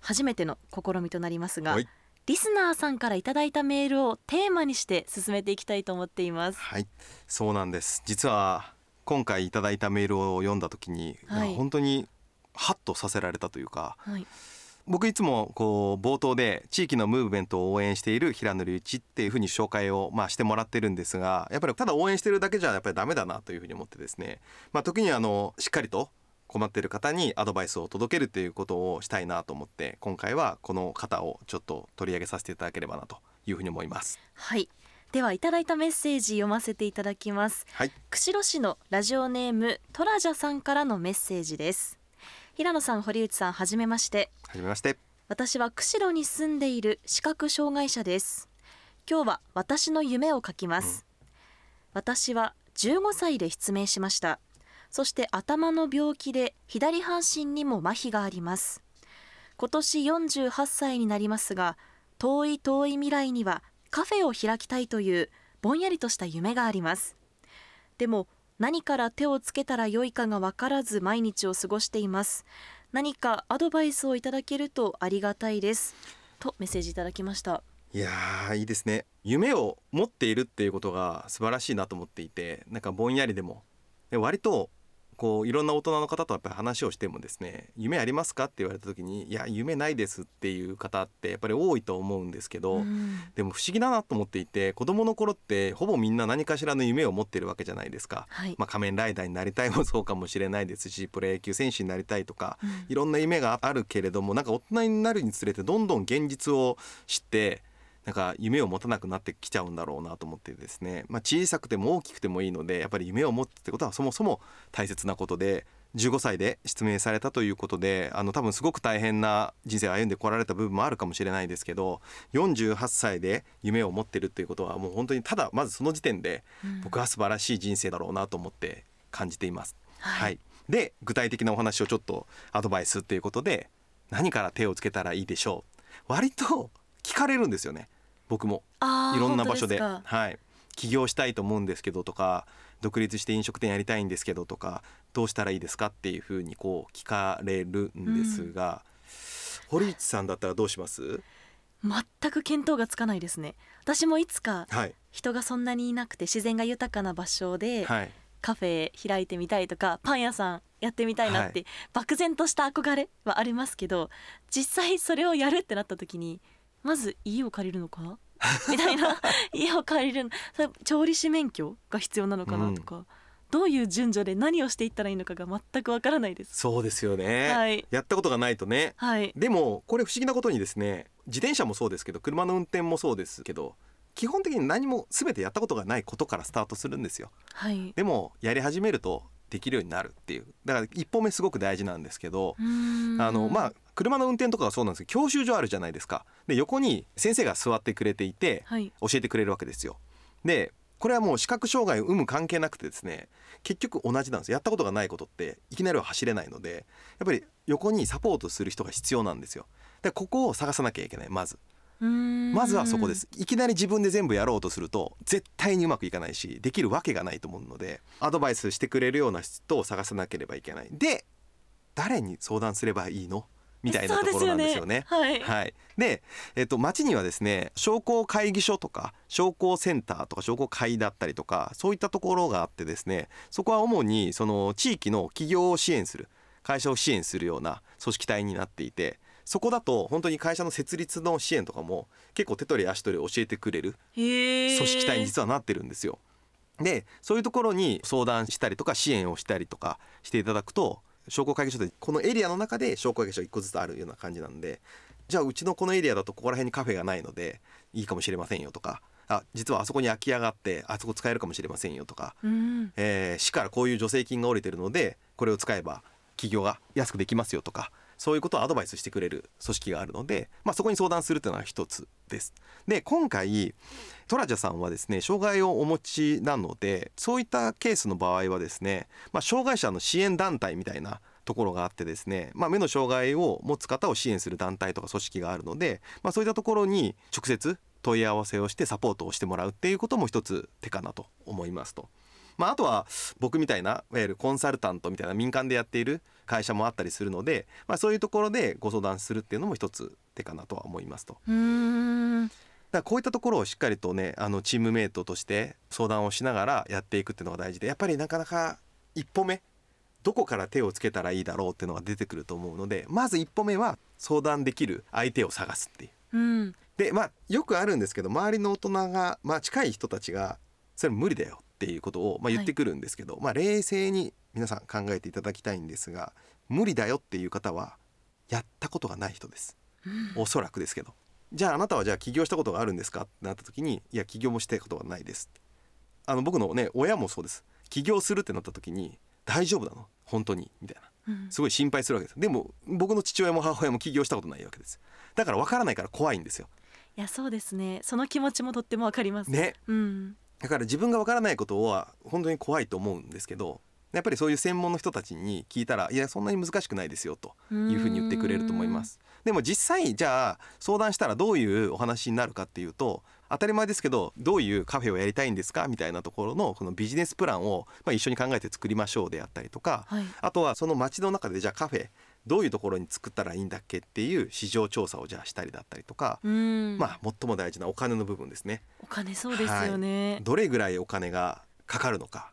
初めての試みとなりますが、はい。リスナーさんからいただいたメールをテーマにして進めていきたいと思っています。はい。そうなんです。実は今回いただいたメールを読んだ時に、はい。本当にハッとさせられたというかはい。僕いつもこう冒頭で地域のムーブメントを応援している平野隆一っていうふうに紹介をまあしてもらってるんですがやっぱりただ応援してるだけじゃやっぱりダメだなというふうに思ってですね、まあ、時にはあのしっかりと困っている方にアドバイスを届けるっていうことをしたいなと思って今回はこの方をちょっと取り上げさせていただければなというふうに思います。はい。ではいただいたメッセージ読ませていただきます。はい、釧路市のラジオネームトラジャさんからのメッセージです。平野さん堀内さんはじめまして。はじめまして。私は釧路に住んでいる視覚障害者です。今日は私の夢を書きます、私は15歳で失明しましたそして頭の病気で左半身にも麻痺があります。今年48歳になりますが遠い遠い未来にはカフェを開きたいというぼんやりとした夢があります。でも何から手をつけたらよいかが分からず毎日を過ごしています。何かアドバイスをいただけるとありがたいです。とメッセージいただきました。いやーいいですね。夢を持っているっていうことが素晴らしいなと思っていてなんかぼんやりでも。で割とこういろんな大人の方とやっぱり話をしてもですね夢ありますか？って言われた時にいや夢ないですっていう方ってやっぱり多いと思うんですけど、うん。でも不思議だなと思っていて子供の頃ってほぼみんな何かしらの夢を持ってるわけじゃないですか。はい、まあ、仮面ライダーになりたいもそうかもしれないですしプロ野球選手になりたいとかうん。いろんな夢があるけれどもなんか大人になるにつれてどんどん現実を知ってなんか夢を持たなくなってきちゃうんだろうなと思ってですね、まあ、小さくても大きくてもいいのでやっぱり夢を持つってことはそもそも大切なことで15歳で失明されたということであの多分すごく大変な人生を歩んでこられた部分もあるかもしれないですけど48歳で夢を持ってるっていうことはもう本当にただまずその時点でうん。僕は素晴らしい人生だろうなと思って感じています。はい。はい、で具体的なお話をちょっとアドバイスっていうことで何から手をつけたらいいでしょう。割と聞かれるんですよね僕も。いろんな場所で。はい、起業したいと思うんですけどとか独立して飲食店やりたいんですけどとかどうしたらいいですかっていうふうにこう聞かれるんですが、堀内さんだったらどうします？全く見当がつかないですね。私もいつかはい。人がそんなにいなくて自然が豊かな場所ではい。カフェ開いてみたいとかパン屋さんやってみたいなって、漠然とした憧れはありますけど実際それをやるってなった時にまず家を借りるのか？みたいな。家を借りる調理師免許が必要なのかな？とか、どういう順序で何をしていったらいいのかが全くわからないです。そうですよね、はい。やったことがないとね。はい、でもこれ不思議なことにですね自転車もそうですけど車の運転もそうですけど基本的に何も全てやったことがないことからスタートするんですよ。はい、でもやり始めるとできるようになるっていう。だから一歩目すごく大事なんですけどあのまあ車の運転とかはそうなんですけど教習所あるじゃないですか。で横に先生が座ってくれていてはい、教えてくれるわけですよ。でこれはもう視覚障害を有無関係なくてですね結局同じなんですやったことがないことっていきなりは走れないのでやっぱり横にサポートする人が必要なんですよ。でここを探さなきゃいけないまず。まずはそこです。いきなり自分で全部やろうとすると絶対にうまくいかないしできるわけがないと思うのでアドバイスしてくれるような人を探さなければいけない。で誰に相談すればいいの？みたいなところなんですよね。はい、はい、で、えっと、町にはですね商工会議所とか商工センターとか商工会だったりとかそういったところがあってですねそこは主にその地域の企業を支援する会社を支援するような組織体になっていてそこだと本当に会社の設立の支援とかも結構手取り足取り教えてくれる組織体に実はなってるんですよ。でそういうところに相談したりとか支援をしたりとかしていただくと商工会議所でこのエリアの中で商工会議所1個ずつあるような感じなんでじゃあうちのこのエリアだとここら辺にカフェがないのでいいかもしれませんよとかあ実はあそこに空き家があってあそこ使えるかもしれませんよとか、うん。えー市からこういう助成金が下りてるのでこれを使えば企業が安くできますよとかそういうことをアドバイスしてくれる組織があるので、まあ、そこに相談するというのは一つです。で今回トラジャさんはですね障害をお持ちなのでそういったケースの場合はですね、まあ、障害者の支援団体みたいなところがあってですね、まあ、目の障害を持つ方を支援する団体とか組織があるので、まあ、そういったところに直接問い合わせをしてサポートをしてもらうっていうことも一つ手かなと思いますと。まあ、あとは僕みたいないわゆるコンサルタントみたいな民間でやっている会社もあったりするので、まあ、そういうところでご相談するっていうのも一つ手かなとは思いますと。うーんだからこういったところをしっかりとねあのチームメイトとして相談をしながらやっていくっていうのが大事でやっぱりなかなか一歩目どこから手をつけたらいいだろうっていうのが出てくると思うのでまず一歩目は相談できる相手を探すっていう。うんでまあよくあるんですけど周りの大人が、まあ、近い人たちがそれ無理だよっていうことを、まあ、言ってくるんですけど、まあ、冷静に皆さん考えていただきたいんですが無理だよっていう方はやったことがない人です。おそらくですけど。じゃああなたはじゃあ起業したことがあるんですかってなった時にいや起業もしたことがないです。あの僕のね親もそうです。起業するってなった時に大丈夫なの？本当に？みたいな。うん。すごい心配するわけです。でも僕の父親も母親も起業したことないわけです。だから分からないから怖いんですよ。いやそうですね。その気持ちもとってもわかります。ね。うんだから自分が分からないことは本当に怖いと思うんですけどやっぱりそういう専門の人たちに聞いたらいやそんなに難しくないですよというふうに言ってくれると思います。でも実際じゃあ相談したらどういうお話になるかっていうと当たり前ですけどどういうカフェをやりたいんですか？みたいなところのこのビジネスプランをまあ一緒に考えて作りましょうであったりとかはい。あとはその街の中でじゃあカフェどういうところに作ったらいいんだっけっていう市場調査をじゃあしたりだったりとか、うん。まあ最も大事なお金の部分ですね。お金そうですよね、どれぐらいお金がかかるのか。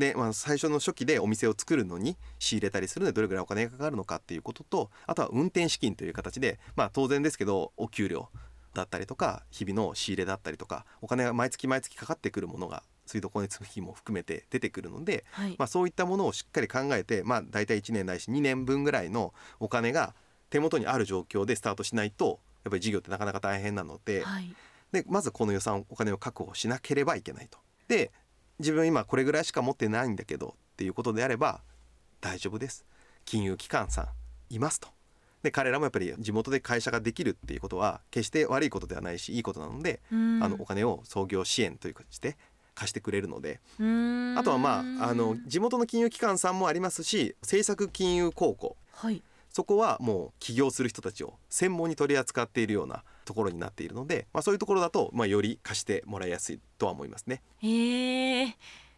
で、まあ、最初の初期でお店を作るのに仕入れたりするのでどれぐらいお金がかかるのかっていうこととあとは運転資金という形で、まあ、当然ですけどお給料だったりとか日々の仕入れだったりとかお金が毎月毎月かかってくるものが水道光熱費も含めて出てくるので、はいまあ、そういったものをしっかり考えて、まあ、大体1年ないし2年分ぐらいのお金が手元にある状況でスタートしないとやっぱり事業ってなかなか大変なので、はいでまずこの予算お金を確保しなければいけないと。で自分今これぐらいしか持ってないんだけどっていうことであれば大丈夫です金融機関さんいますと。で彼らもやっぱり地元で会社ができるっていうことは決して悪いことではないしいいことなので、うんあのお金を創業支援という形で貸してくれるので。うん。あとはまああの地元の金融機関さんもありますし政策金融公庫。はい。そこはもう起業する人たちを専門に取り扱っているようなところになっているので、まあ、そういうところだと、まあ、より貸してもらいやすいとは思いますね。へえ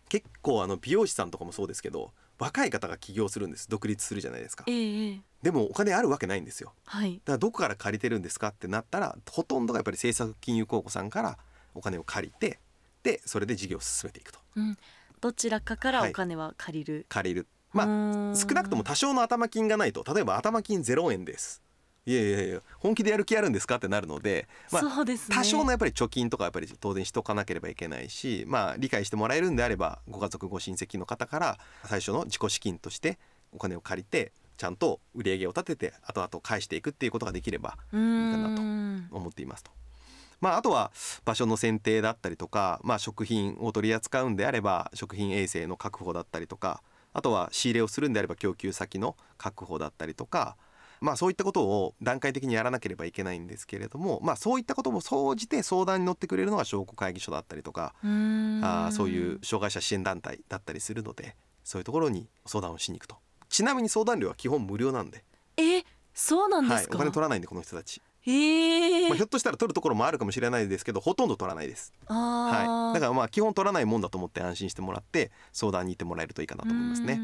結構あの美容師さんとかもそうですけど若い方が起業するんです。独立するじゃないですか。ええええ。でもお金あるわけないんですよ。はい。だからどこから借りてるんですかってなったらほとんどがやっぱり政策金融公庫さんからお金を借りてでそれで事業を進めていくと。うん。どちらかからはい。お金は借りる、借りる。まああ少なくとも多少の頭金がないと。例えば頭金0円です。いやいやいや本気でやる気あるんですかってなるので、まあ、ね。多少のやっぱり貯金とかやっぱり当然しとかなければいけないしまあ理解してもらえるんであればご家族ご親戚の方から最初の自己資金としてお金を借りてちゃんと売り上げを立てて後々返していくっていうことができればういいかなとん。思っていますと。まあ、あとは場所の選定だったりとか、まあ、食品を取り扱うんであれば食品衛生の確保だったりとかあとは仕入れをするんであれば供給先の確保だったりとか、まあ、そういったことを段階的にやらなければいけないんですけれども、まあ、そういったことも総じて相談に乗ってくれるのが商工会議所だったりとかうん。あーそういう障害者支援団体だったりするのでそういうところに相談をしに行くと。ちなみに相談料は基本無料なんで、えそうなんではい、すか、お金取らないんでこの人たち、ええまあ、ひょっとしたら取るところもあるかもしれないですけどほとんど取らないです。あはい、ーだからまあ基本取らないもんだと思って安心してもらって相談に行ってもらえるといいかなと思いますね。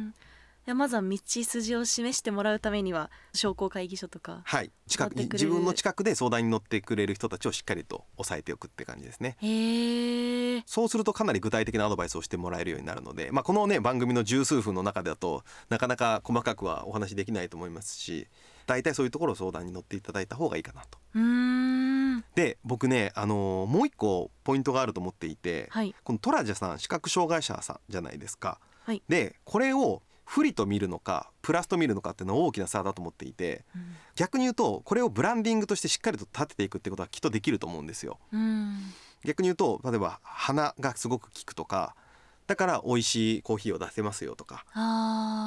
やまずは道筋を示してもらうためには商工会議所とかはい、近くに自分の近くで相談に乗ってくれる人たちをしっかりと抑えておくって感じですね。へえそうするとかなり具体的なアドバイスをしてもらえるようになるので、まあ、このね番組の十数分の中だとなかなか細かくはお話できないと思いますし大体そういうところを相談に乗っていただいた方がいいかなと。うーんで僕ね、あのーもう一個ポイントがあると思っていて、はいこのトラジャさん視覚障害者さんじゃないですか。はいでこれを不利と見るのかプラスと見るのかっていうのは大きな差だと思っていて逆に言うとこれをブランディングとしてしっかりと立てていくってことはきっとできると思うんですよ。うん。逆に言うと例えば鼻がすごく効くとかだから美味しいコーヒーを出せますよとか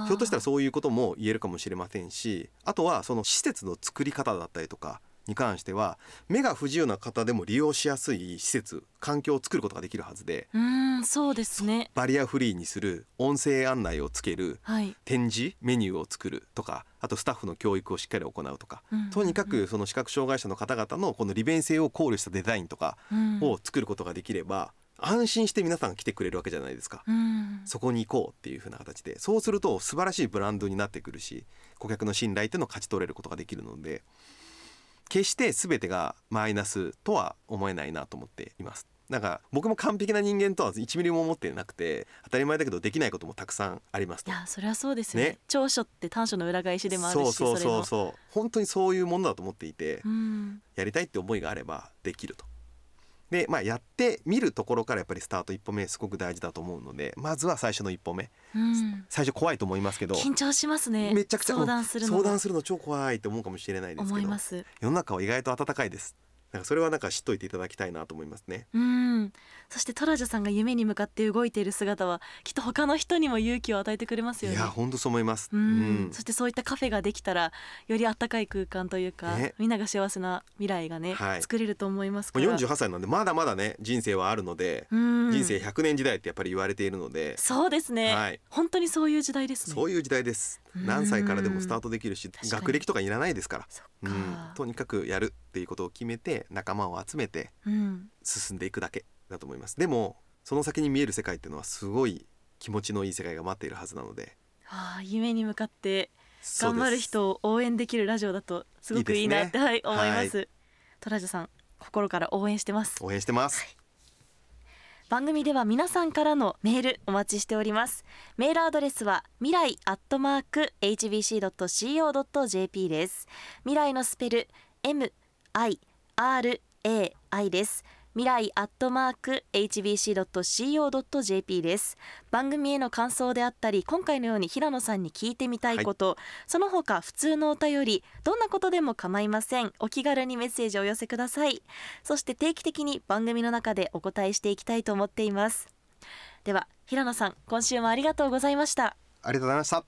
ひょっとしたらそういうことも言えるかもしれませんしあとはその施設の作り方だったりとかに関しては目が不自由な方でも利用しやすい施設環境を作ることができるはずでうーんそうですね。バリアフリーにする音声案内をつけるはい、展示メニューを作るとかあとスタッフの教育をしっかり行うとかうんとにかくその視覚障害者の方々のこの利便性を考慮したデザインとかうん。を作ることができれば安心して皆さんが来てくれるわけじゃないですか。うん。そこに行こうっていう風な形で。そうすると素晴らしいブランドになってくるし顧客の信頼っていうのを勝ち取れることができるので決して全てがマイナスとは思えないなと思っています。なんか僕も完璧な人間とは1ミリも思ってなくて当たり前だけどできないこともたくさんありますいと。やそれはそうですよねね長所って短所の裏返しでもあるしそうそうそううそう本当にそういうものだと思っていてうんやりたいって思いがあればできると。でまあやってみるところからやっぱりスタート一歩目すごく大事だと思うのでまずは最初の一歩目。うん。最初怖いと思いますけど緊張しますね。めちゃくちゃ相談するの相談するの超怖いと思うかもしれないですけど思います。世の中は意外と温かいですなんかそれはなんか知っといていただきたいなと思いますね。うん。そしてトラジャさんが夢に向かって動いている姿はきっと他の人にも勇気を与えてくれますよね。いや本当そう思います。うん。そしてそういったカフェができたらより温かい空間というか、ね。みんなが幸せな未来がね、はい。作れると思いますかもうら48歳なんでまだまだね人生はあるので、うん。人生100年時代ってやっぱり言われているので、そうですね、はい。本当にそういう時代ですね。そういう時代です。うん何歳からでもスタートできるし学歴とかいらないですから。うん、とにかくやるっていうことを決めて仲間を集めてうん。進んでいくだけだと思います。でもその先に見える世界っていうのはすごい気持ちのいい世界が待っているはずなので。ああ夢に向かって頑張る人を応援できるラジオだとすごくいいなってね。はい、思います、トラジャさん心から応援してます。応援してます。番組では皆さんからのメールお待ちしております。メールアドレスは未来アットマーク hbc.co.jp です。未来のスペル M I R A I です。未来アットマーク hbc.co.jp です。番組への感想であったり今回のように平野さんに聞いてみたいこと、その他普通のお便りどんなことでも構いません。お気軽にメッセージをお寄せください。そして定期的に番組の中でお答えしていきたいと思っています。では平野さん今週もありがとうございました。ありがとうございました。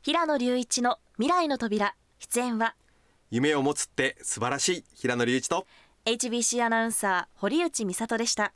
平野隆一の未来の扉出演は夢を持つって素晴らしい。平野隆一と。HBC アナウンサー堀内美里でした。